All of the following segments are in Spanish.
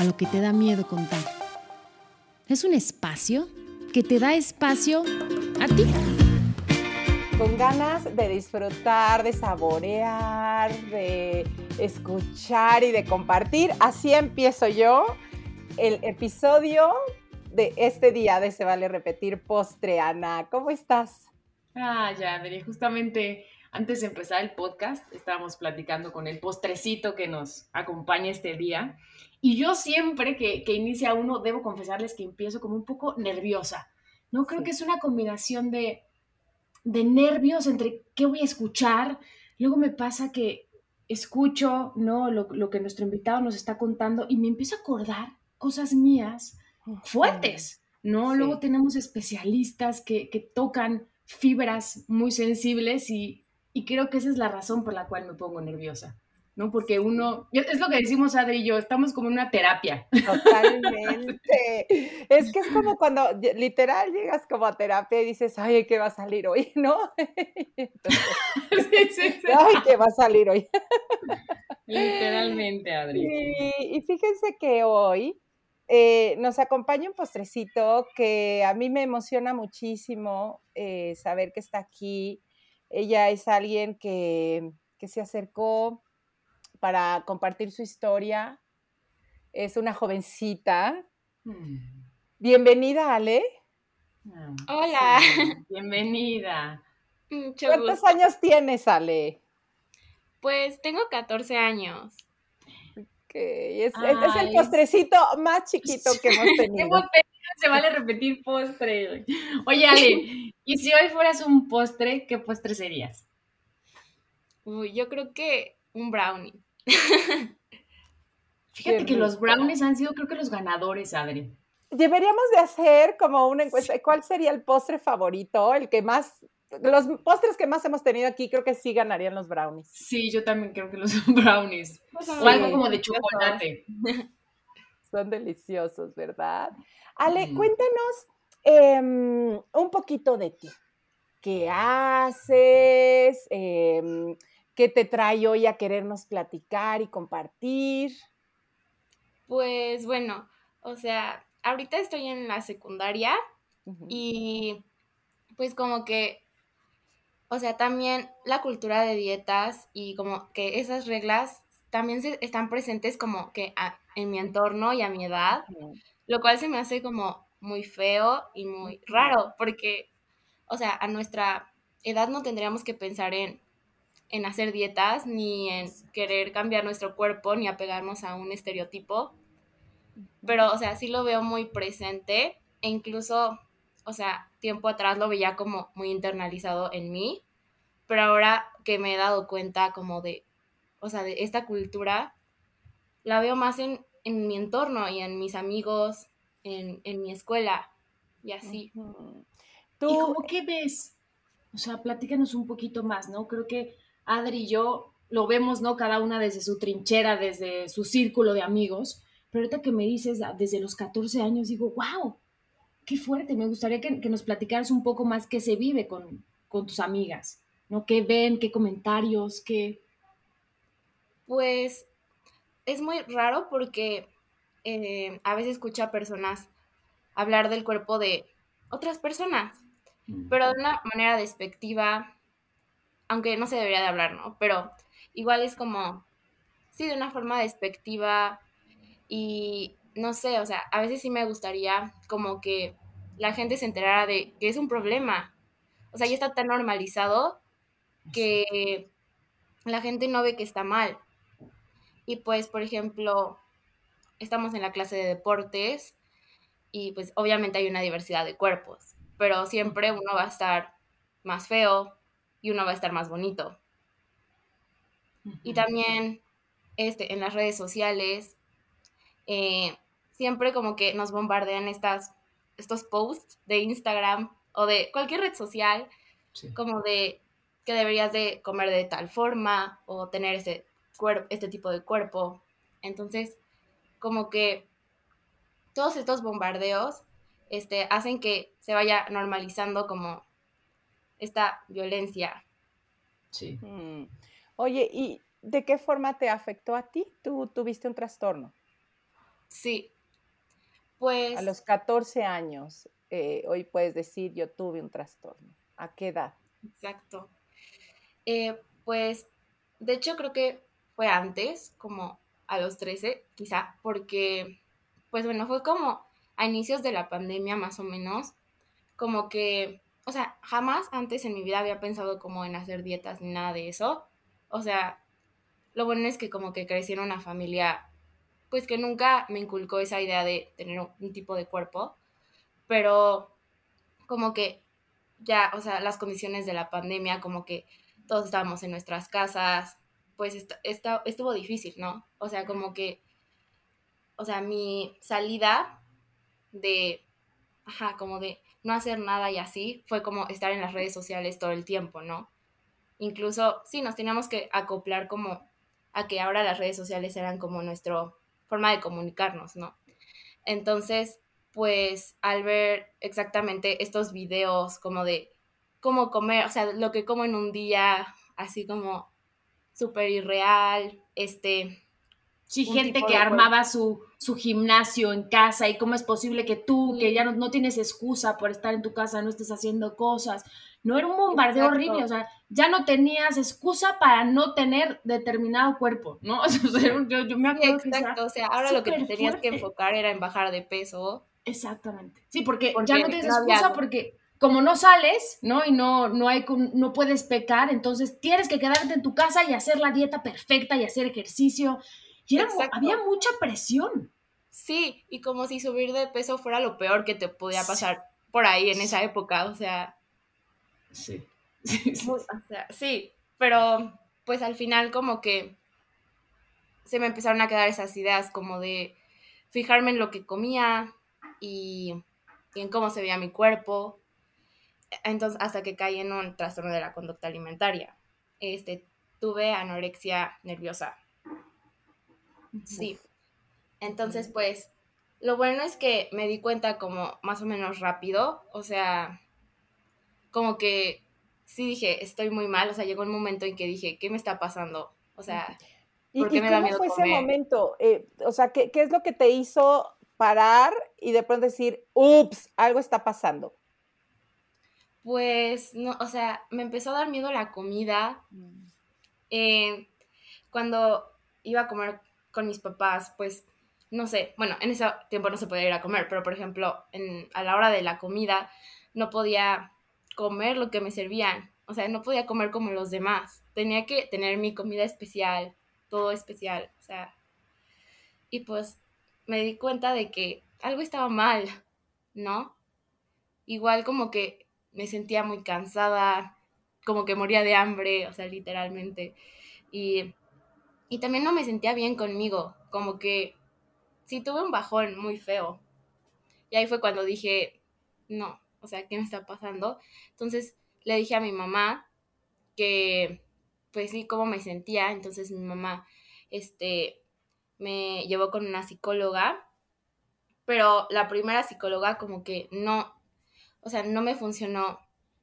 A lo que te da miedo contar. Es un espacio que te da espacio a ti. Con ganas de disfrutar, de saborear, de escuchar y de compartir. Así empiezo yo el episodio de este día de Se Vale Repetir Postre, Ana. ¿Cómo estás? Ah, ya, Adri, justamente antes de empezar el podcast estábamos platicando con el postrecito que nos acompaña este día. Y yo siempre que, que inicia uno, debo confesarles que empiezo como un poco nerviosa. No creo que es una combinación de, de nervios entre qué voy a escuchar. Luego me pasa que escucho ¿no? Lo, lo, que nuestro invitado nos está contando y me empiezo a acordar cosas mías fuertes, ¿no? Sí. Luego tenemos especialistas que, que, tocan fibras muy sensibles y, y, creo que esa es la razón por la cual me pongo nerviosa, ¿no? Porque uno, es lo que decimos Adri y yo, estamos como en una terapia. Totalmente. es que es como cuando literal llegas como a terapia y dices, ay, ¿qué va a salir hoy? ¿No? Entonces, sí, sí, sí. Ay, ¿qué va a salir hoy? Literalmente, Adri. Y, y fíjense que hoy eh, nos acompaña un postrecito que a mí me emociona muchísimo eh, saber que está aquí. Ella es alguien que, que, se acercó para compartir su historia. Es una jovencita. Mm. Bienvenida, Ale. Mm. Hola. Bienvenida. Mucho ¿Cuántos gusto. años tienes, Ale? Pues tengo 14 años. Okay. Es, Ay. es, el postrecito más chiquito que hemos tenido. hemos tenido. Se vale repetir postre. Oye, Ale, y si hoy fueras un postre, ¿qué postre serías? Uy, yo creo que un brownie. Fíjate que los brownies han sido, creo que, los ganadores, Adri. Deberíamos de hacer como una encuesta. ¿Cuál sería el postre favorito? El que más los postres que más hemos tenido aquí creo que sí ganarían los brownies. Sí, yo también creo que los brownies. Pues o algo como de chocolate. Son deliciosos, ¿verdad? Ale, mm. cuéntanos eh, un poquito de ti. ¿Qué haces? Eh, ¿Qué te trae hoy a querernos platicar y compartir? Pues bueno, o sea, ahorita estoy en la secundaria uh -huh. y pues como que o sea, también la cultura de dietas y como que esas reglas también se, están presentes como que a, en mi entorno y a mi edad, lo cual se me hace como muy feo y muy raro, porque, o sea, a nuestra edad no tendríamos que pensar en, en hacer dietas, ni en querer cambiar nuestro cuerpo, ni apegarnos a un estereotipo, pero, o sea, sí lo veo muy presente e incluso o sea, tiempo atrás lo veía como muy internalizado en mí, pero ahora que me he dado cuenta como de, o sea, de esta cultura, la veo más en, en mi entorno y en mis amigos, en, en mi escuela y así. Uh -huh. ¿Tú ¿Y cómo qué ves? O sea, platícanos un poquito más, ¿no? Creo que Adri y yo lo vemos, ¿no? Cada una desde su trinchera, desde su círculo de amigos, pero ahorita que me dices desde los 14 años, digo, wow, qué fuerte, me gustaría que, que, nos platicaras un poco más qué se vive con, con, tus amigas, ¿no? ¿Qué ven, qué comentarios, qué...? Pues es muy raro porque eh, a veces escucho a personas hablar del cuerpo de otras personas, mm. pero de una manera despectiva, aunque no se debería de hablar, ¿no? Pero igual es como, sí, de una forma despectiva y no sé, o sea, a veces sí me gustaría como que la gente se enterara de que es un problema. O sea, ya está tan normalizado que la gente no ve que está mal. Y pues, por ejemplo, estamos en la clase de deportes y pues obviamente hay una diversidad de cuerpos, pero siempre uno va a estar más feo y uno va a estar más bonito. Y también este, en las redes sociales eh, siempre como que nos bombardean estas, estos posts de Instagram o de cualquier red social, como de que deberías de comer de tal forma o tener este, este tipo de cuerpo. Entonces, como que todos estos bombardeos este, hacen que se vaya normalizando como esta violencia. Sí. Mm. Oye, ¿y de qué forma te afectó a ti? ¿Tú tuviste un trastorno? Sí. Pues. A los 14 años, eh, hoy puedes decir, yo tuve un trastorno. ¿A qué edad? Exacto. Eh, pues, de hecho, creo que fue antes, como a los 13, quizá, porque, pues bueno, fue como a inicios de la pandemia, más o menos, como que o sea, jamás antes en mi vida había pensado como en hacer dietas ni nada de eso. O sea, lo bueno es que como que crecí en una familia, pues que nunca me inculcó esa idea de tener un, tipo de cuerpo, pero como que ya, o sea, las condiciones de la pandemia, como que todos estábamos en nuestras casas, pues estuvo difícil, ¿no? O sea, como que, o sea, mi salida de, ajá, como de no hacer nada y así, fue como estar en las redes sociales todo el tiempo, ¿no? Incluso, sí, nos teníamos que acoplar como a que ahora las redes sociales eran como nuestra forma de comunicarnos, ¿no? Entonces, pues al ver exactamente estos videos como de cómo comer, o sea, lo que como en un día, así como súper irreal, este, Sí, gente que armaba su, su, gimnasio en casa y cómo es posible que tú, que ya no, tienes excusa por estar en tu casa, no estés haciendo cosas. No era un bombardeo horrible, o sea, ya no tenías excusa para no tener determinado cuerpo, ¿no? yo, me acuerdo exacto, o sea, ahora lo que te tenías que enfocar era en bajar de peso. Exactamente. Sí, porque, ya no tienes excusa porque como no sales, ¿no? Y no, no, hay, no puedes pecar, entonces tienes que quedarte en tu casa y hacer la dieta perfecta y hacer ejercicio y había mucha presión. Sí, y como si subir de peso fuera lo peor que te podía pasar por ahí en esa época, o sea. Sí. Sí, pero pues al final como que se me empezaron a quedar esas ideas como de fijarme en lo que comía y, y en cómo se veía mi cuerpo. Entonces, hasta que caí en un trastorno de la conducta alimentaria. Este, tuve anorexia nerviosa. Sí. Entonces, pues, lo bueno es que me di cuenta como más o menos rápido, o sea, como que sí dije, estoy muy mal, o sea, llegó un momento en que dije, ¿qué me está pasando? O sea, ¿por qué me da miedo fue ese momento? Eh, o sea, ¿qué, ¿qué es lo que te hizo parar y de pronto decir, ups, algo está pasando? Pues, no, o sea, me empezó a dar miedo la comida. Mm. Eh, cuando iba a comer con mis papás, pues, no sé, bueno, en ese tiempo no se podía ir a comer, pero por ejemplo, en, a la hora de la comida no podía comer lo que me servían, o sea, no podía comer como los demás, tenía que tener mi comida especial, todo especial, o sea, y pues me di cuenta de que algo estaba mal, ¿no? Igual como que me sentía muy cansada, como que moría de hambre, o sea, literalmente. Y y también no me sentía bien conmigo, como que sí tuve un bajón muy feo. Y ahí fue cuando dije, no, o sea, ¿qué me está pasando? Entonces le dije a mi mamá que, pues sí, cómo me sentía. Entonces mi mamá, este, me llevó con una psicóloga, pero la primera psicóloga como que no, o sea, no me funcionó,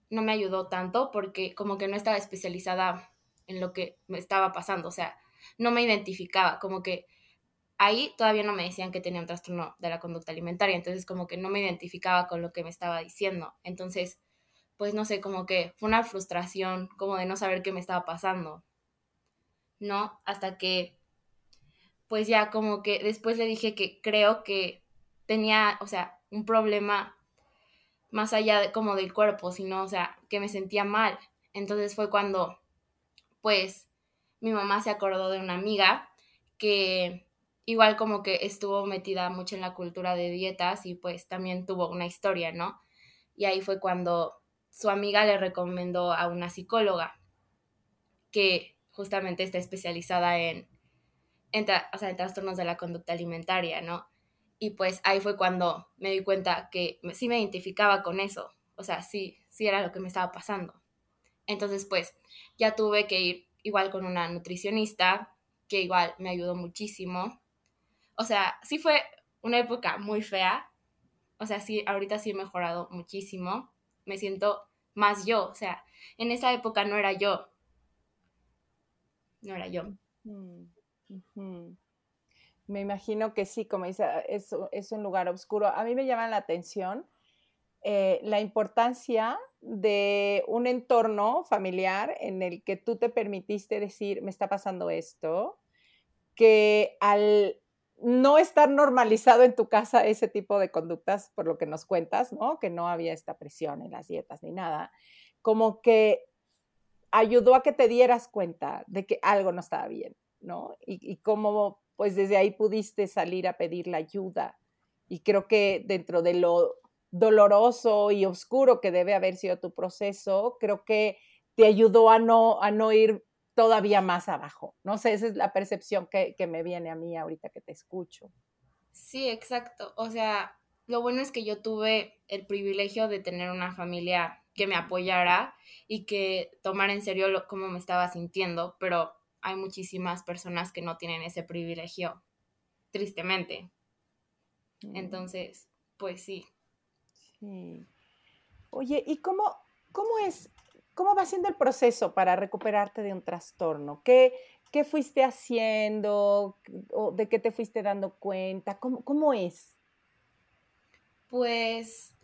no me ayudó tanto porque como que no estaba especializada en lo que me estaba pasando, o sea, no me identificaba, como que ahí todavía no me decían que tenía un trastorno de la conducta alimentaria, entonces como que no me identificaba con lo que me estaba diciendo. Entonces, pues no sé, como que fue una frustración, como de no saber qué me estaba pasando, ¿no? Hasta que, pues ya como que después le dije que creo que tenía, o sea, un problema más allá de, como del cuerpo, sino, o sea, que me sentía mal. Entonces fue cuando, pues, mi mamá se acordó de una amiga que igual como que estuvo metida mucho en la cultura de dietas y pues también tuvo una historia, ¿no? Y ahí fue cuando su amiga le recomendó a una psicóloga que justamente está especializada en, en, trastornos de la conducta alimentaria, ¿no? Y pues ahí fue cuando me di cuenta que sí me identificaba con eso. O sea, sí, sí era lo que me estaba pasando. Entonces, pues ya tuve que ir igual con una nutricionista, que igual me ayudó muchísimo. O sea, sí fue una época muy fea. O sea, sí, ahorita sí he mejorado muchísimo. Me siento más yo. O sea, en esa época no era yo. No era yo. Mm, me imagino que sí, como dice, es, es un lugar oscuro. A mí me llama la atención eh, la importancia de un entorno familiar en el que tú te permitiste decir, me está pasando esto, que al no estar normalizado en tu casa ese tipo de conductas, por lo que nos cuentas, ¿no? Que no había esta presión en las dietas ni nada, como que ayudó a que te dieras cuenta de que algo no estaba bien, ¿no? Y, y cómo, pues desde ahí pudiste salir a pedir la ayuda. Y creo que dentro de lo doloroso y oscuro que debe haber sido tu proceso, creo que te ayudó a no, a no ir todavía más abajo. No sé, esa es la percepción que, que me viene a mí ahorita que te escucho. Sí, exacto. O sea, lo bueno es que yo tuve el privilegio de tener una familia que me apoyara y que tomara en serio lo, cómo me estaba sintiendo, pero hay muchísimas personas que no tienen ese privilegio, tristemente. Mm. Entonces, pues sí, Oye, ¿y cómo, cómo es, cómo va siendo el proceso para recuperarte de un trastorno? ¿Qué, qué fuiste haciendo? ¿O ¿De qué te fuiste dando cuenta? ¿Cómo, ¿Cómo es? Pues,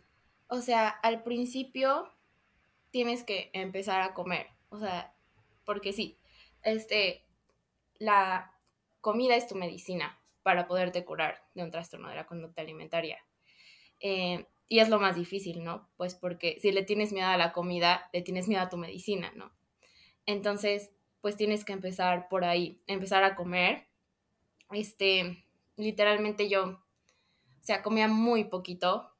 o sea, al principio tienes que empezar a comer. O sea, porque sí, este, la comida es tu medicina para poderte curar de un trastorno de la conducta alimentaria. Eh, y es lo más difícil, ¿no? Pues porque si le tienes miedo a la comida, le tienes miedo a tu medicina, ¿no? Entonces, pues tienes que empezar por ahí, empezar a comer. Este, literalmente yo, o sea, comía muy poquito.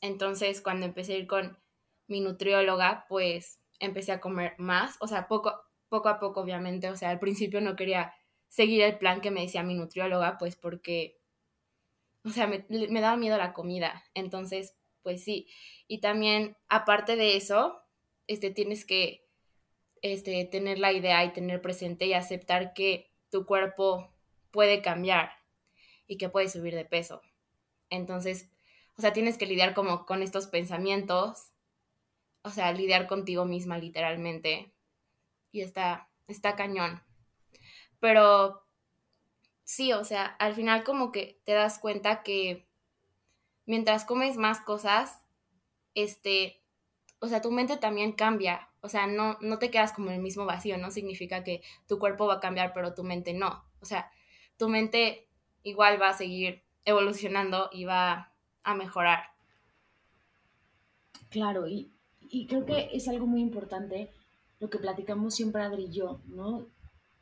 Entonces, cuando empecé a ir con mi nutrióloga, pues empecé a comer más, o sea, poco, poco a poco, obviamente. O sea, al principio no quería seguir el plan que me decía mi nutrióloga, pues porque, o sea, me, daba miedo la comida. Entonces, pues sí. Y también, aparte de eso, este, tienes que este, tener la idea y tener presente y aceptar que tu cuerpo puede cambiar y que puede subir de peso. Entonces, o sea, tienes que lidiar como con estos pensamientos, o sea, lidiar contigo misma literalmente. Y está, está cañón. Pero sí, o sea, al final como que te das cuenta que mientras comes más cosas, este, o sea, tu mente también cambia. O sea, no, no te quedas como en el mismo vacío, no significa que tu cuerpo va a cambiar, pero tu mente no. O sea, tu mente igual va a seguir evolucionando y va a mejorar. Claro, y, y creo que es algo muy importante lo que platicamos siempre Adri y yo, ¿no?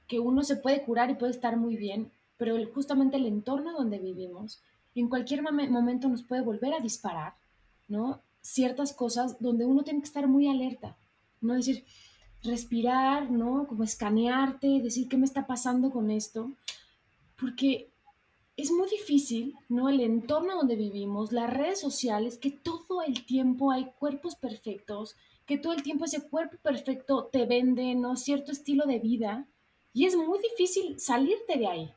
Que uno se puede curar y puede estar muy bien, pero justamente el entorno donde vivimos en cualquier momento nos puede volver a disparar, ¿no? Ciertas cosas donde uno tiene que estar muy alerta, ¿no? Decir, respirar, ¿no? Como escanearte, decir qué me está pasando con esto, porque es muy difícil, ¿no? El entorno donde vivimos, las redes sociales, que todo el tiempo hay cuerpos perfectos, que todo el tiempo ese cuerpo perfecto te vende, ¿no? Cierto estilo de vida, y es muy difícil salirte de ahí,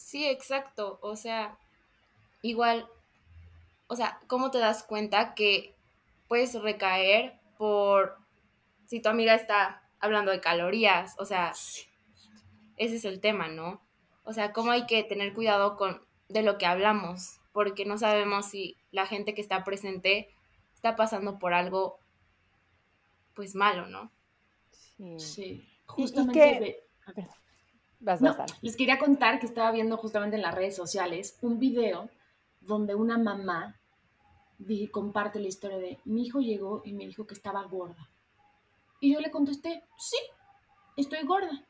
Sí, exacto. O sea, igual, o sea, ¿cómo te das cuenta que puedes recaer por si tu amiga está hablando de calorías? O sea, ese es el tema, ¿no? O sea, cómo hay que tener cuidado con de lo que hablamos, porque no sabemos si la gente que está presente está pasando por algo pues malo, ¿no? Sí. Justamente no, les quería contar que estaba viendo justamente en las redes sociales un video donde una mamá comparte la historia de mi hijo llegó y me dijo que estaba gorda. Y yo le contesté, sí, estoy gorda,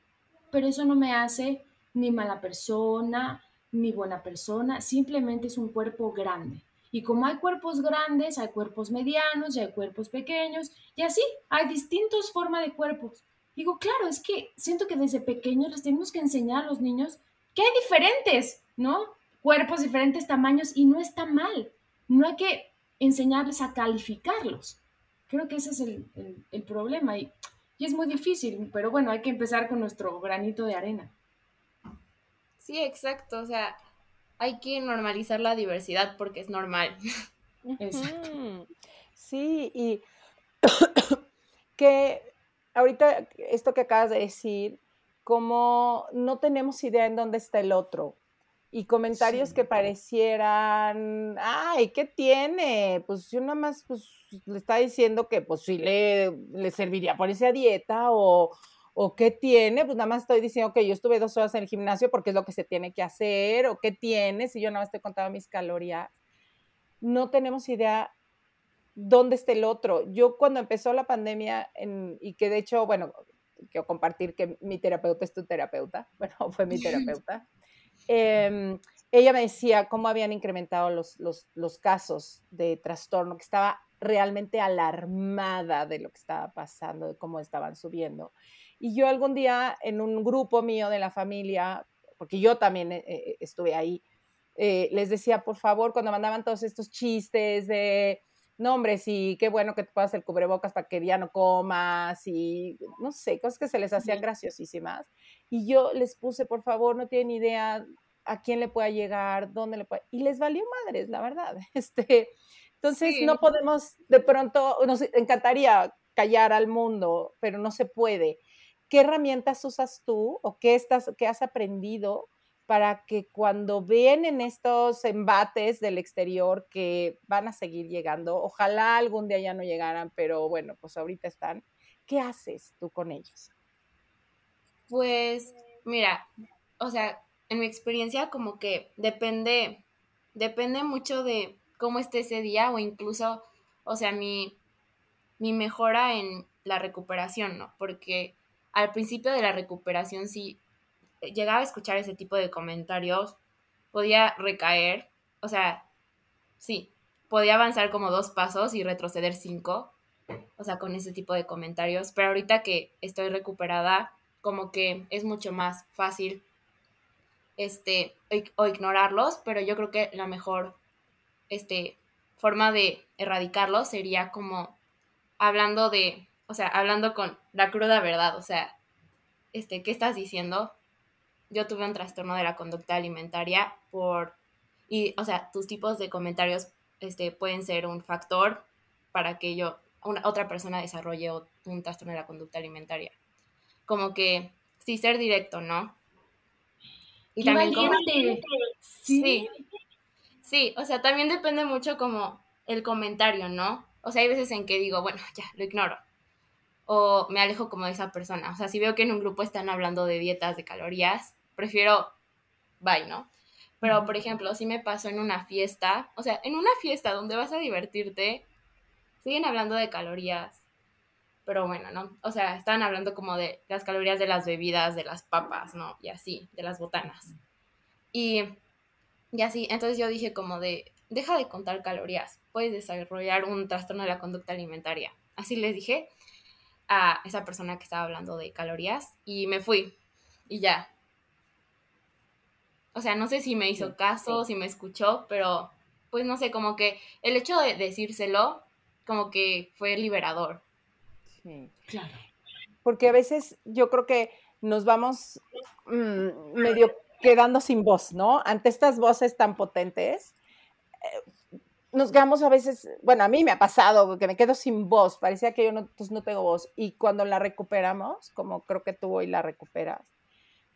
pero eso no me hace ni mala persona, ni buena persona, simplemente es un cuerpo grande. Y como hay cuerpos grandes, hay cuerpos medianos y hay cuerpos pequeños, y así hay distintas formas de cuerpos. Digo, claro, es que siento que desde pequeños les tenemos que enseñar a los niños que hay diferentes, ¿no? cuerpos, diferentes tamaños y no está mal. No hay que enseñarles a calificarlos. Creo que ese es el, problema y, y es muy difícil, pero bueno, hay que empezar con nuestro granito de arena. Sí, exacto, o sea, hay que normalizar la diversidad porque es normal. Exacto. Sí, y que ahorita esto que acabas de decir, como no tenemos idea en dónde está el otro. Y comentarios que parecieran, ay, ¿qué tiene? Pues yo nada más pues, le está diciendo que pues sí le, le serviría por esa dieta o, o qué tiene, pues nada más estoy diciendo que yo estuve dos horas en el gimnasio porque es lo que se tiene que hacer, o qué tiene, si yo nada más estoy contando mis calorías. No tenemos idea dónde está el otro. Yo cuando empezó la pandemia, y que de hecho, bueno, quiero compartir que mi terapeuta es tu terapeuta, bueno, fue mi terapeuta, em, ella me decía cómo habían incrementado los, los, los, casos de trastorno, que estaba realmente alarmada de lo que estaba pasando, de cómo estaban subiendo. Y yo algún día en un grupo mío de la familia, porque yo también eh, eh, estuve ahí, eh, les decía, por favor, cuando mandaban todos estos chistes de no, hombre, sí, qué bueno que te puedas el cubrebocas para que ya no comas y no sé, cosas que se les hacían graciosísimas. Y yo les puse, por favor, no tienen idea a quién le pueda llegar, dónde le puede. Y les valió madres, la verdad. Este, entonces, no podemos, de pronto, nos encantaría callar al mundo, pero no se puede. ¿Qué herramientas usas tú o qué, estás, qué has aprendido para que cuando en estos embates del exterior que van a seguir llegando, ojalá algún día ya no llegaran, pero bueno, pues ahorita están, ¿qué haces tú con ellos? Pues mira, o sea, en mi experiencia como que depende, depende mucho de cómo esté ese día o incluso, o sea, mi, mi mejora en la recuperación, ¿no? Porque al principio de la recuperación sí llegaba a escuchar ese tipo de comentarios, podía recaer, o sea, sí, podía avanzar como dos pasos y retroceder cinco, o sea, con ese tipo de comentarios, pero ahorita que estoy recuperada, como que es mucho más fácil este o ignorarlos, pero yo creo que la mejor este forma de erradicarlos sería como hablando de, o sea, hablando con la cruda verdad, o sea, este, ¿qué estás diciendo? Yo tuve un trastorno de la conducta alimentaria por, y, o sea, tus tipos de comentarios este, pueden ser un factor para que yo, una, otra persona desarrolle un trastorno de la conducta alimentaria. Como que, sí, ser directo, ¿no? Y también sí. Sí, o sea, también depende mucho como el comentario, ¿no? O sea, hay veces en que digo, bueno, ya, lo ignoro. O me alejo como de esa persona. O sea, si veo que en un grupo están hablando de dietas, de calorías, prefiero bye, ¿no? Pero, por ejemplo, si me pasó en una fiesta, o sea, en una fiesta donde vas a divertirte, siguen hablando de calorías, pero bueno, ¿no? O sea, están hablando como de las calorías de las bebidas, de las papas, ¿no? Y así, de las botanas. Y, y así, entonces yo dije como de, deja de contar calorías, puedes desarrollar un trastorno de la conducta alimentaria. Así les dije a esa persona que estaba hablando de calorías y me fui. Y ya, o sea, no sé si me hizo caso, si me escuchó, pero pues no sé, como que el hecho de decírselo, como que fue liberador. Sí, claro. Porque a veces yo creo que nos vamos mm, medio quedando sin voz, ¿no? Ante estas voces tan potentes, eh, nos quedamos a veces, bueno, a mí me ha pasado que me quedo sin voz, parecía que yo no, pues no tengo voz, y cuando la recuperamos, como creo que tú hoy la recuperas,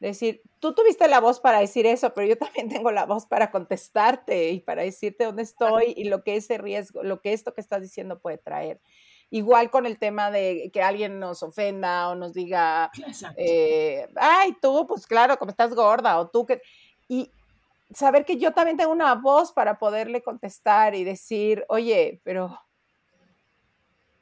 decir, tú tuviste la voz para decir eso, pero yo también tengo la voz para contestarte y para decirte dónde estoy y lo que ese riesgo, lo que esto que estás diciendo puede traer. Igual con el tema de que alguien nos ofenda o nos diga, eh, ay, tú, pues claro, como estás gorda, o tú que... Y saber que yo también tengo una voz para poderle contestar y decir, oye, pero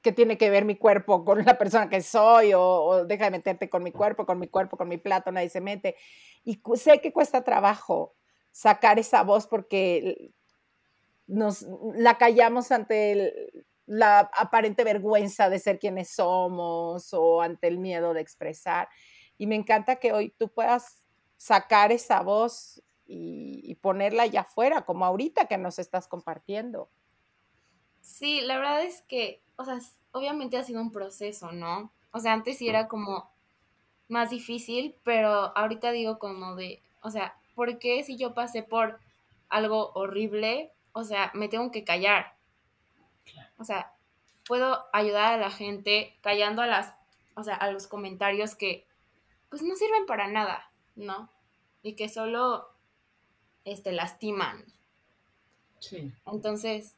qué tiene que ver mi cuerpo con la persona que soy, o, deja de meterte con mi cuerpo, con mi cuerpo, con mi plato, nadie se mete. Y sé que cuesta trabajo sacar esa voz porque nos la callamos ante la aparente vergüenza de ser quienes somos o ante el miedo de expresar. Y me encanta que hoy tú puedas sacar esa voz y, ponerla allá afuera, como ahorita que nos estás compartiendo. Sí, la verdad es que, o sea, obviamente ha sido un proceso, ¿no? O sea, antes sí era como más difícil, pero ahorita digo como de, o sea, ¿por qué si yo pasé por algo horrible, o sea, me tengo que callar? O sea, puedo ayudar a la gente callando a las, o sea, a los comentarios que pues no sirven para nada, ¿no? Y que solo este lastiman. Sí. Entonces,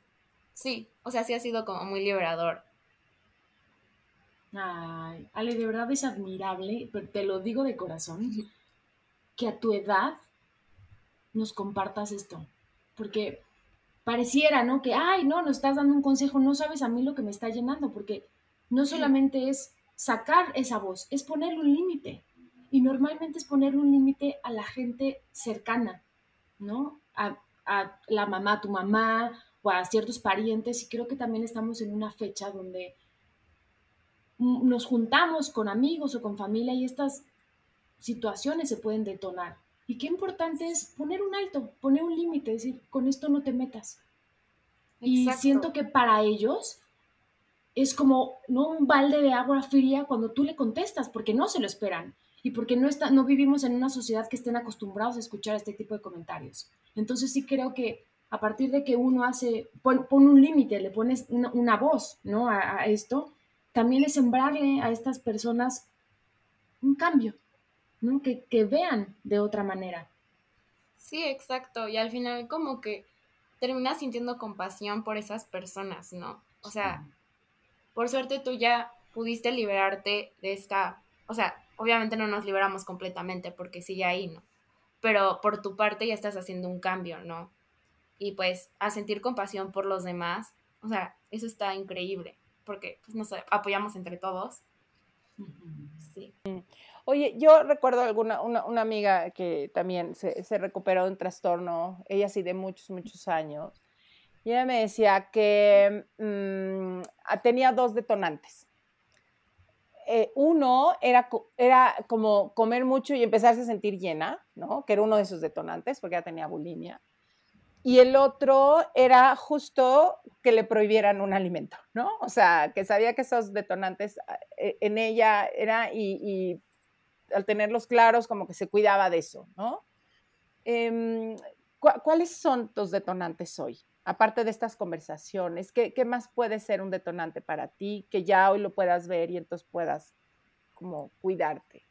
sí, o sea, sí ha sido como muy liberador. Ay, Ale, de verdad es admirable, pero te lo digo de corazón, que a tu edad nos compartas esto. Porque pareciera, ¿no? Que, ay, no, nos estás dando un consejo, no sabes a mí lo que me está llenando, porque no solamente es sacar esa voz, es ponerle un límite. Y normalmente es ponerle un límite a la gente cercana, ¿no? A, a la mamá, tu mamá, o a ciertos parientes. Y creo que también estamos en una fecha donde nos juntamos con amigos o con familia y estas situaciones se pueden detonar. Y qué importante es poner un alto, poner un límite, decir, con esto no te metas. Y siento que para ellos es como no un balde de agua fría cuando tú le contestas, porque no se lo esperan y porque no, está, no vivimos en una sociedad que estén acostumbrados a escuchar este tipo de comentarios. Entonces sí creo que a partir de que uno hace, pone un límite, le pones una, voz ¿no? a esto, también es sembrarle a estas personas un cambio, que, vean de otra manera. Sí, exacto. Y al final como que terminas sintiendo compasión por esas personas, ¿no? O sea, por suerte tú ya pudiste liberarte de esta, o sea, obviamente no nos liberamos completamente porque sigue ahí, ¿no? Pero por tu parte ya estás haciendo un cambio, ¿no? Y pues a sentir compasión por los demás, o sea, eso está increíble, porque pues, nos apoyamos entre todos. Sí. Oye, yo recuerdo alguna, una, una amiga que también se, se, recuperó de un trastorno, ella sí de muchos, muchos años, y ella me decía que mm, tenía dos detonantes. Eh, uno era, era como comer mucho y empezarse a sentir llena, ¿no? Que era uno de sus detonantes, porque ella tenía bulimia. Y el otro era justo que le prohibieran un alimento, ¿no? O sea, que sabía que esos detonantes eh, en ella era y al tenerlos claros, como que se cuidaba de eso, ¿no? Em, ¿Cuáles son tus detonantes hoy? Aparte de estas conversaciones, ¿qué, más puede ser un detonante para ti que ya hoy lo puedas ver y entonces puedas como cuidarte?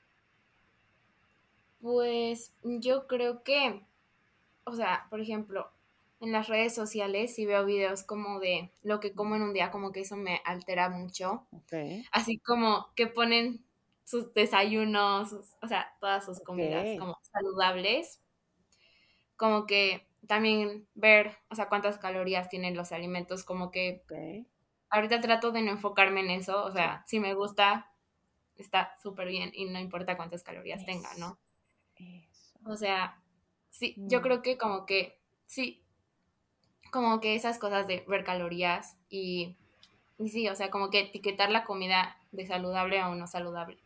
Pues yo creo que, o sea, por ejemplo, en las redes sociales si veo videos como de lo que como en un día, como que eso me altera mucho. Así como que ponen sus desayunos, o sea, todas sus comidas como saludables. Como que también ver, o sea, cuántas calorías tienen los alimentos, como que ahorita trato de no enfocarme en eso, o sea, si me gusta, está súper bien y no importa cuántas calorías tenga, ¿no? O sea, sí, yo mm. creo que como que, sí, como que esas cosas de ver calorías y, y sí, o sea, como que etiquetar la comida de saludable a no saludable.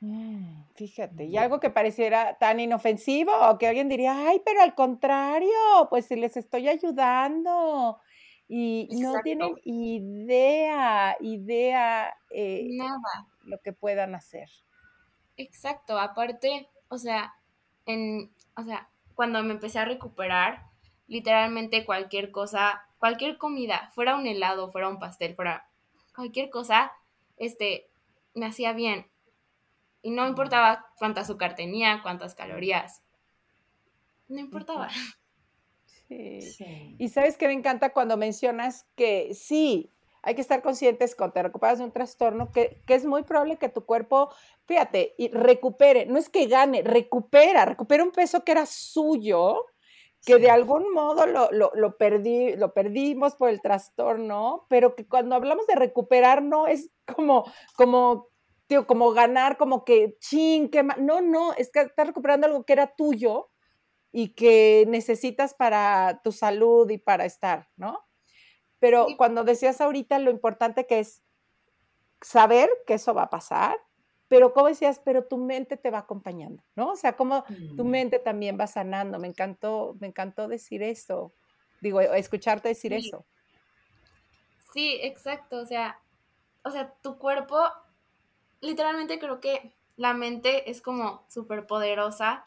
Mm, fíjate, y algo que pareciera tan inofensivo, o que alguien diría, ay, pero al contrario, pues si les estoy ayudando. Y no tienen idea, idea eh, Nada. lo que puedan hacer. Exacto, aparte, o sea, en, o sea, cuando me empecé a recuperar, literalmente cualquier cosa, cualquier comida, fuera un helado, fuera un pastel, fuera cualquier cosa, este, me hacía bien. Y no importaba cuánta azúcar tenía, cuántas calorías. No importaba. Sí. Y sabes que me encanta cuando mencionas que sí, hay que estar conscientes cuando te recuperas de un trastorno, que, que, es muy probable que tu cuerpo, fíjate, y recupere, no es que gane, recupera, recupera un peso que era suyo, que de algún modo lo, lo, lo, perdí, lo perdimos por el trastorno, pero que cuando hablamos de recuperar no es como, como tío, como ganar, como que, ching, qué No, no, es que estás recuperando algo que era tuyo y que necesitas para tu salud y para estar, ¿no? Pero cuando decías ahorita lo importante que es saber que eso va a pasar pero como decías, pero tu mente te va acompañando, ¿no? O sea, como tu Mm. mente también va sanando. Me encantó, me encantó decir eso. Digo, escucharte decir Sí. eso. Sí, exacto, o sea, o sea, tu cuerpo, literalmente creo que la mente es como súper poderosa,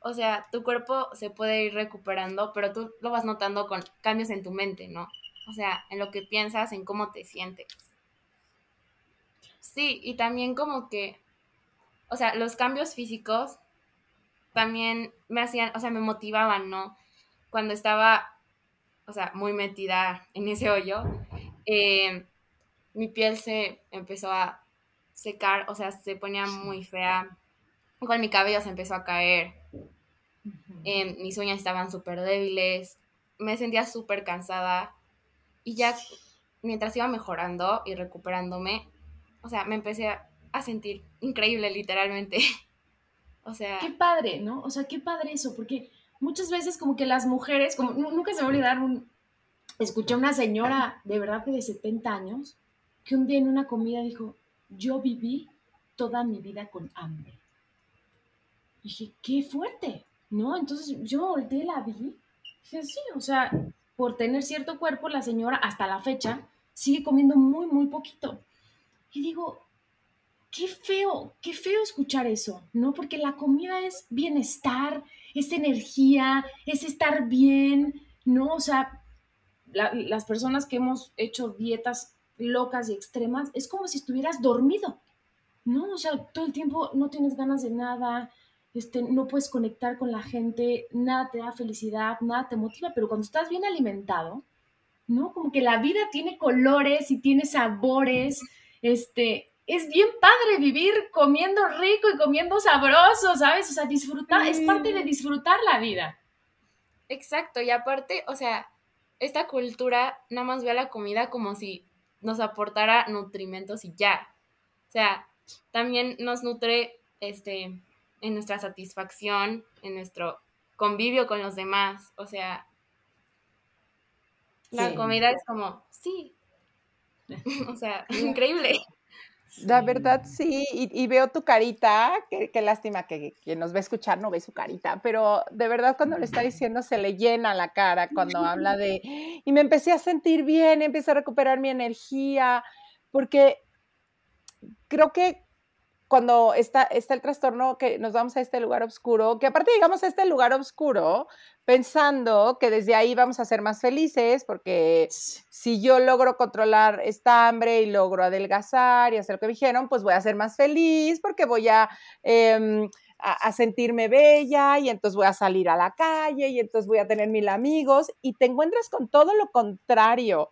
o sea, tu cuerpo se puede ir recuperando, pero tú lo vas notando con cambios en tu mente, ¿no? O sea, en lo que piensas, en cómo te sientes. Sí, y también como que, o sea, los cambios físicos también me hacían, o sea, me motivaban, ¿no? Cuando estaba, o sea, muy metida en ese hoyo, eh, mi piel se empezó a secar, o sea, se ponía muy fea. Con mi cabello se empezó a caer. eh, mis uñas estaban súper débiles. Me sentía súper cansada. Y ya mientras iba mejorando y recuperándome, o sea, me empecé a, sentir increíble, literalmente. O sea, Qué padre, ¿no? O sea, qué padre eso, porque muchas veces como que las mujeres, como nu- nunca se me va a olvidar un... Escuché a una señora de verdad que de 70 años que un día en una comida dijo, yo viví toda mi vida con hambre. dije, qué fuerte, ¿no? Entonces yo volteé, la vi, dije, sí, o sea, por tener cierto cuerpo, la señora hasta la fecha sigue comiendo muy, muy poquito. Y digo, qué feo, qué feo escuchar eso, ¿no? Porque la comida es bienestar, es energía, es estar bien, ¿no? O sea, la- las personas que hemos hecho dietas locas y extremas, es como si estuvieras dormido, ¿no? O sea, todo el tiempo no tienes ganas de nada, este, no puedes conectar con la gente, nada te da felicidad, nada te motiva, pero cuando estás bien alimentado, ¿no? Como que la vida tiene colores y tiene sabores, este, es bien padre vivir comiendo rico y comiendo sabroso, ¿sabes? O sea, disfrutar, es parte de disfrutar la vida. Exacto, y aparte, o sea, esta cultura nada más ve a la comida como si nos aportara nutrimentos y ya. O sea, también nos nutre este en nuestra satisfacción, en nuestro convivio con los demás. O sea, la Sí. comida es como, sí. o sea, increíble. La verdad, sí, y, y veo tu carita, qué, qué lástima que quien nos va a escuchar no ve su carita, pero de verdad cuando le está diciendo se le llena la cara cuando habla de, y me empecé a sentir bien, empecé a recuperar mi energía, porque creo que cuando está, está el trastorno que nos vamos a este lugar oscuro, que aparte llegamos a este lugar oscuro pensando que desde ahí vamos a ser más felices, porque si yo logro controlar esta hambre y logro adelgazar y hacer lo que me dijeron, pues voy a ser más feliz porque voy a, eh, a, a, sentirme bella y entonces voy a salir a la calle y entonces voy a tener mil amigos. Y te encuentras con todo lo contrario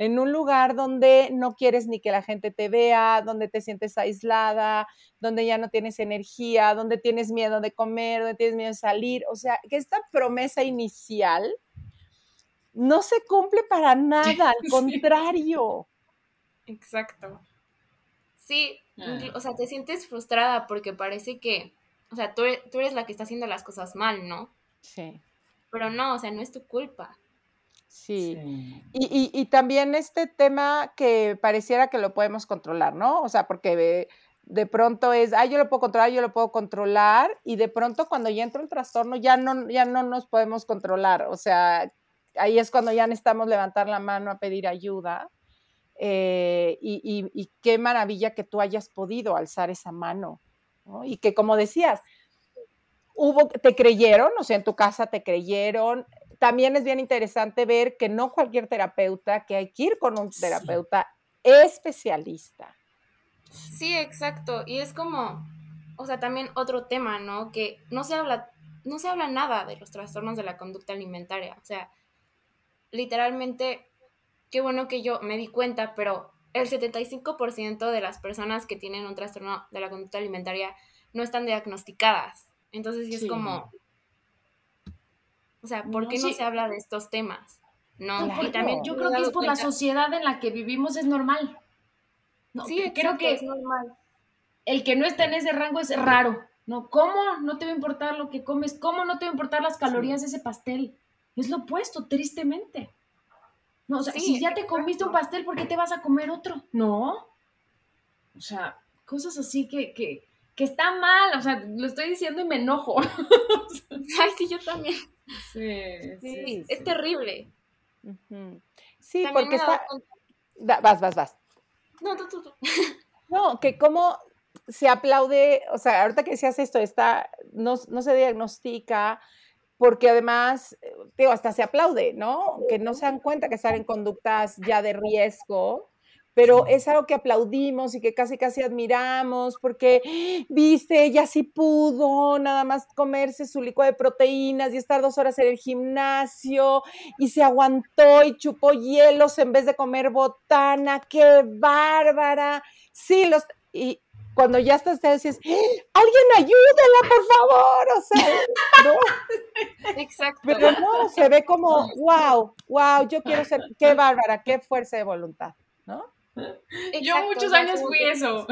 en un lugar donde no quieres ni que la gente te vea, donde te sientes aislada, donde ya no tienes energía, donde tienes miedo de comer, donde tienes miedo de salir. O sea, que esta promesa inicial no se cumple para nada, al contrario. Exacto. Sí, ah. o sea, te sientes frustrada porque parece que, o sea, tú eres, tú eres la que está haciendo las cosas mal, ¿no? Sí. Pero no, o sea, no es tu culpa. Sí. sí. Y, y, y, también este tema que pareciera que lo podemos controlar, ¿no? O sea, porque de, de, pronto es, ah, yo lo puedo controlar, yo lo puedo controlar, y de pronto cuando ya entra el trastorno ya no, ya no nos podemos controlar. O sea, ahí es cuando ya necesitamos levantar la mano a pedir ayuda. Eh, y, y, y, qué maravilla que tú hayas podido alzar esa mano, ¿no? Y que como decías, hubo, te creyeron, o sea, en tu casa te creyeron, también es bien interesante ver que no cualquier terapeuta, que hay que ir con un terapeuta sí. especialista. Sí, exacto. Y es como, o sea, también otro tema, ¿no? Que no se habla, no se habla nada de los trastornos de la conducta alimentaria. O sea, literalmente, qué bueno que yo me di cuenta, pero el 75% de las personas que tienen un trastorno de la conducta alimentaria no están diagnosticadas. Entonces, sí es sí. como, o sea, ¿por qué no, sí. se habla de estos temas? No, claro. y también yo creo que es por la sociedad en la que vivimos es normal. No, sí, exacto, creo que es normal. El que no está en ese rango es raro. ¿No? ¿Cómo no te va a importar lo que comes? ¿Cómo no te va a importar las calorías sí. de ese pastel? Es lo opuesto, tristemente. No, o sea, sí, si ya te comiste un pastel, ¿por qué te vas a comer otro? No. O sea, cosas así que, que, que está mal, o sea, lo estoy diciendo y me enojo. Ay, sí, yo también. Sí, sí, es terrible. Sí, porque está... vas, vas, vas. No, tú, tú, tú. No, que como se aplaude, o sea, ahorita que decías esto, está, no, no se diagnostica, porque además, eh, digo, hasta se aplaude, ¿no? Que no se dan cuenta que están en conductas ya de riesgo, pero es algo que aplaudimos y que casi casi admiramos, porque, viste, ella sí pudo nada más comerse su licuado de proteínas y estar dos horas en el gimnasio y se aguantó y chupó hielos en vez de comer botana, qué bárbara. Sí, los, y, cuando ya estás, te dices, alguien ayúdela, por favor, o sea, ¿no? Exacto. Pero no, se ve como, wow, wow, yo quiero ser, qué bárbara, qué fuerza de voluntad, ¿no? Yo muchos años fui eso.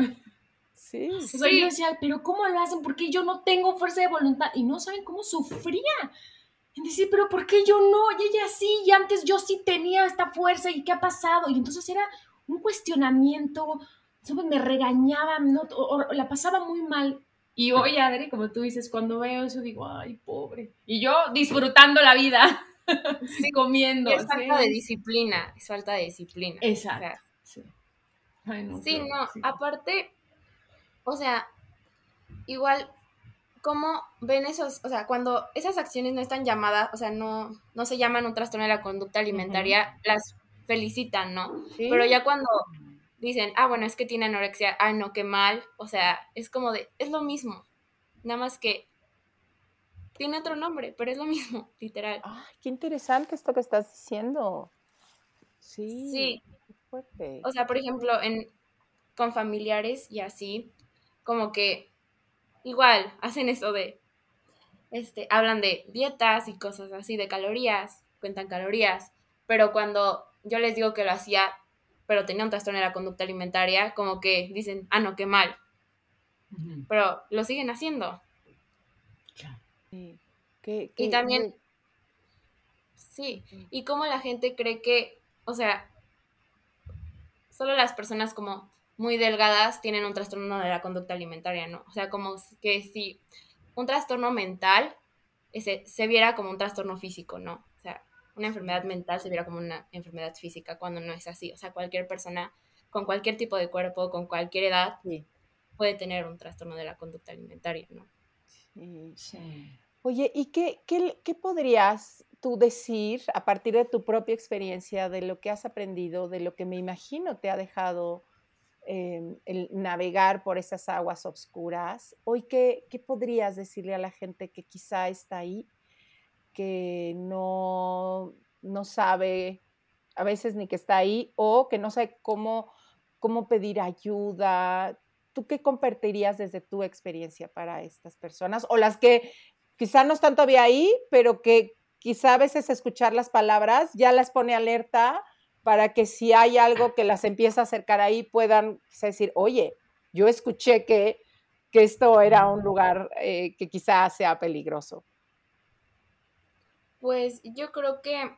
Sí. O sea, yo decía, pero ¿cómo lo hacen? Porque yo no tengo fuerza de voluntad y no saben cómo sufría. Y decir, pero ¿por qué yo no? Y ella sí, y antes yo sí tenía esta fuerza y qué ha pasado. Y entonces era un cuestionamiento, me regañaban, ¿no? o, la pasaba muy mal. Y hoy, Adri, como tú dices, cuando veo eso digo, ay, pobre. Y yo disfrutando la vida, sí, comiendo. Es falta de disciplina, es falta de disciplina. Exacto. Sí, no, sí, no, aparte, o sea, igual, ¿cómo ven esos, o sea, cuando esas acciones no están llamadas, o sea, no, no se llaman un trastorno de la conducta alimentaria, las felicitan, ¿no? Pero ya cuando dicen, ah, bueno, es que tiene anorexia, ah, no, qué mal, o sea, es como de, es lo mismo, nada más que tiene otro nombre, pero es lo mismo, literal. Ay, qué interesante esto que estás diciendo. Sí. Sí. Fuerte. O sea, por ejemplo, en, con familiares y así, como que igual hacen eso de, este, hablan de dietas y cosas así, de calorías, cuentan calorías, pero cuando yo les digo que lo hacía pero tenía un trastorno de la conducta alimentaria, como que dicen, ah, no, qué mal. Pero lo siguen haciendo. Sí. y también, sí, y como la gente cree que, o sea, solo las personas como muy delgadas tienen un trastorno de la conducta alimentaria, ¿no? O sea, como que si un trastorno mental ese, se viera como un trastorno físico, ¿no? una enfermedad mental se viera como una enfermedad física cuando no es así. O sea, cualquier persona con cualquier tipo de cuerpo, con cualquier edad, puede tener un trastorno de la conducta alimentaria, ¿no? Sí. Oye, ¿y qué, qué, podrías tú decir a partir de tu propia experiencia, de lo que has aprendido, de lo que me imagino te ha dejado em, el navegar por esas aguas oscuras? Hoy, ¿qué, ¿qué podrías decirle a la gente que quizá está ahí que no, no sabe a veces ni que está ahí o que no sabe cómo, cómo pedir ayuda. ¿Tú qué compartirías desde tu experiencia para estas personas? O las que quizá no están todavía ahí, pero que quizá a veces escuchar las palabras ya las pone alerta para que si hay algo que las empieza a acercar ahí puedan decir, oye, yo escuché que, que esto era un lugar eh, que quizá sea peligroso. Pues yo creo que,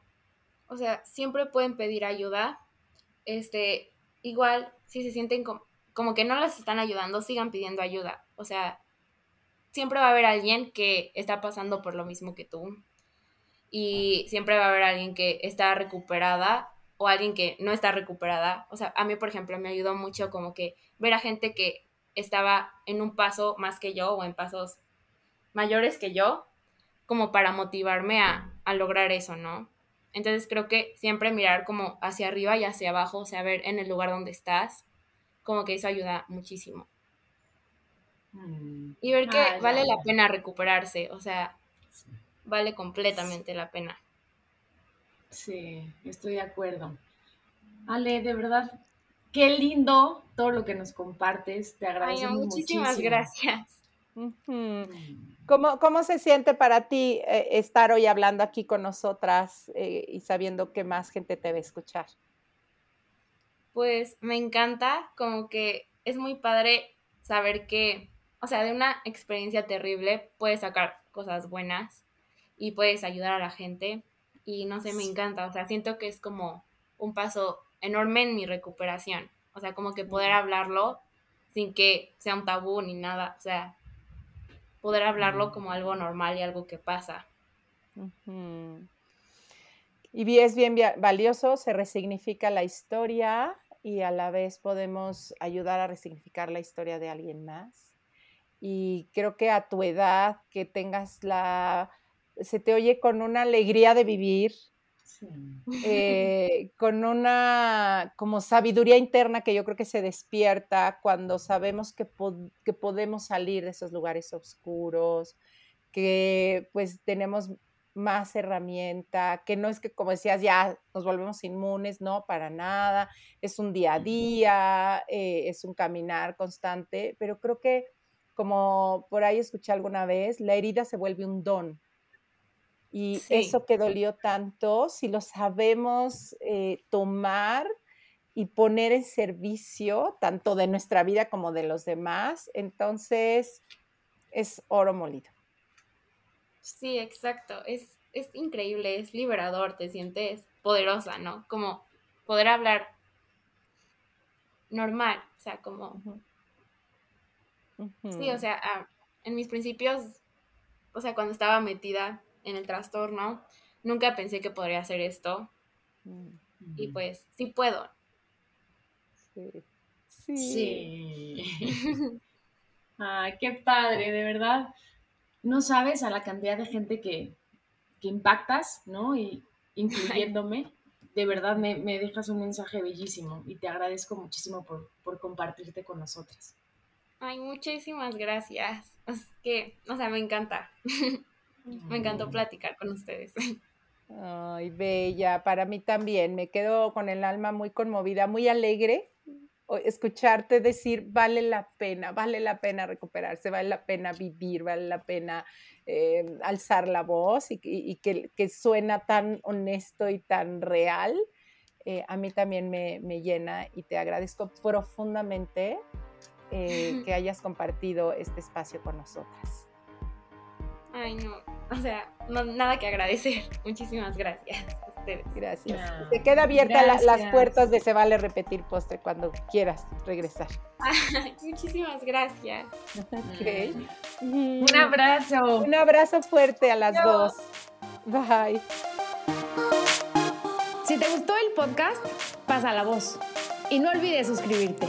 o sea, siempre pueden pedir ayuda. Este, igual, si se sienten como, que no las están ayudando, sigan pidiendo ayuda. O sea, siempre va a haber alguien que está pasando por lo mismo que tú. Y siempre va a haber alguien que está recuperada o alguien que no está recuperada. O sea, a mí, por ejemplo, me ayudó mucho como que ver a gente que estaba en un paso más que yo o en pasos mayores que yo como para motivarme a, lograr eso, ¿no? Entonces creo que siempre mirar como hacia arriba y hacia abajo, o sea, ver en el lugar donde estás, como que eso ayuda muchísimo. Mm. Y ver que ah, vale la pena recuperarse, o sea, vale completamente la pena. Sí, estoy de acuerdo. Ale, de verdad, qué lindo todo lo que nos compartes. Te agradezco muchísimas gracias. ¿Cómo, se siente para ti eh, estar hoy hablando aquí con nosotras eh, y sabiendo que más gente te va a escuchar? Pues me encanta, como que es muy padre saber que, o sea, de una experiencia terrible puedes sacar cosas buenas y puedes ayudar a la gente. Y no sé, me encanta, o sea, siento que es como un paso enorme en mi recuperación. O sea, como que poder hablarlo sin que sea un tabú ni nada, o sea, poder hablarlo como algo normal y algo que pasa. Y es bien valioso, se resignifica la historia y a la vez podemos ayudar a resignificar la historia de alguien más. Y creo que a tu edad, que tengas la, se te oye con una alegría de vivir, Sí. eh, con una como sabiduría interna que yo creo que se despierta cuando sabemos que, po- que podemos salir de esos lugares oscuros, que pues tenemos más herramienta, que no es que como decías ya nos volvemos inmunes, no, para nada, es un día a día, eh, es un caminar constante, pero creo que como por ahí escuché alguna vez, la herida se vuelve un don. Y Sí. eso que dolió tanto, si lo sabemos eh, tomar y poner en servicio, tanto de nuestra vida como de los demás, entonces es oro molido. Sí, exacto. Es, es increíble, es liberador, te sientes poderosa, ¿no? Como poder hablar normal, o sea, como, sí, o sea, ah, en mis principios, o sea, cuando estaba metida en el trastorno, nunca pensé que podría hacer esto Mm, y pues sí puedo. Sí. Sí. Sí. Ay, qué padre, de verdad. No sabes a la cantidad de gente que, que impactas, ¿no? Y incluyéndome. De verdad me, me dejas un mensaje bellísimo y te agradezco muchísimo por, por compartirte con nosotras. Ay, muchísimas gracias. Es que, o sea, me encanta. me encantó platicar con ustedes. Ay, bella, para mí también. Me quedo con el alma muy conmovida, muy alegre. Escucharte decir, vale la pena, vale la pena recuperarse, vale la pena vivir, vale la pena eh, alzar la voz y, que- y que, que suena tan honesto y tan real. eh, a mí también me, me llena y te agradezco profundamente eh, que hayas compartido este espacio con nosotras. Ay, no, o sea, no, nada que agradecer. Muchísimas gracias a ustedes. Gracias. Ah, Te queda abierta la- las puertas de Se Vale Repetir Postre cuando quieras regresar. Ay, muchísimas gracias. Ok. Un abrazo. Un abrazo fuerte a las dos. Bye. Si te gustó el podcast, pasa la voz. Y no olvides suscribirte.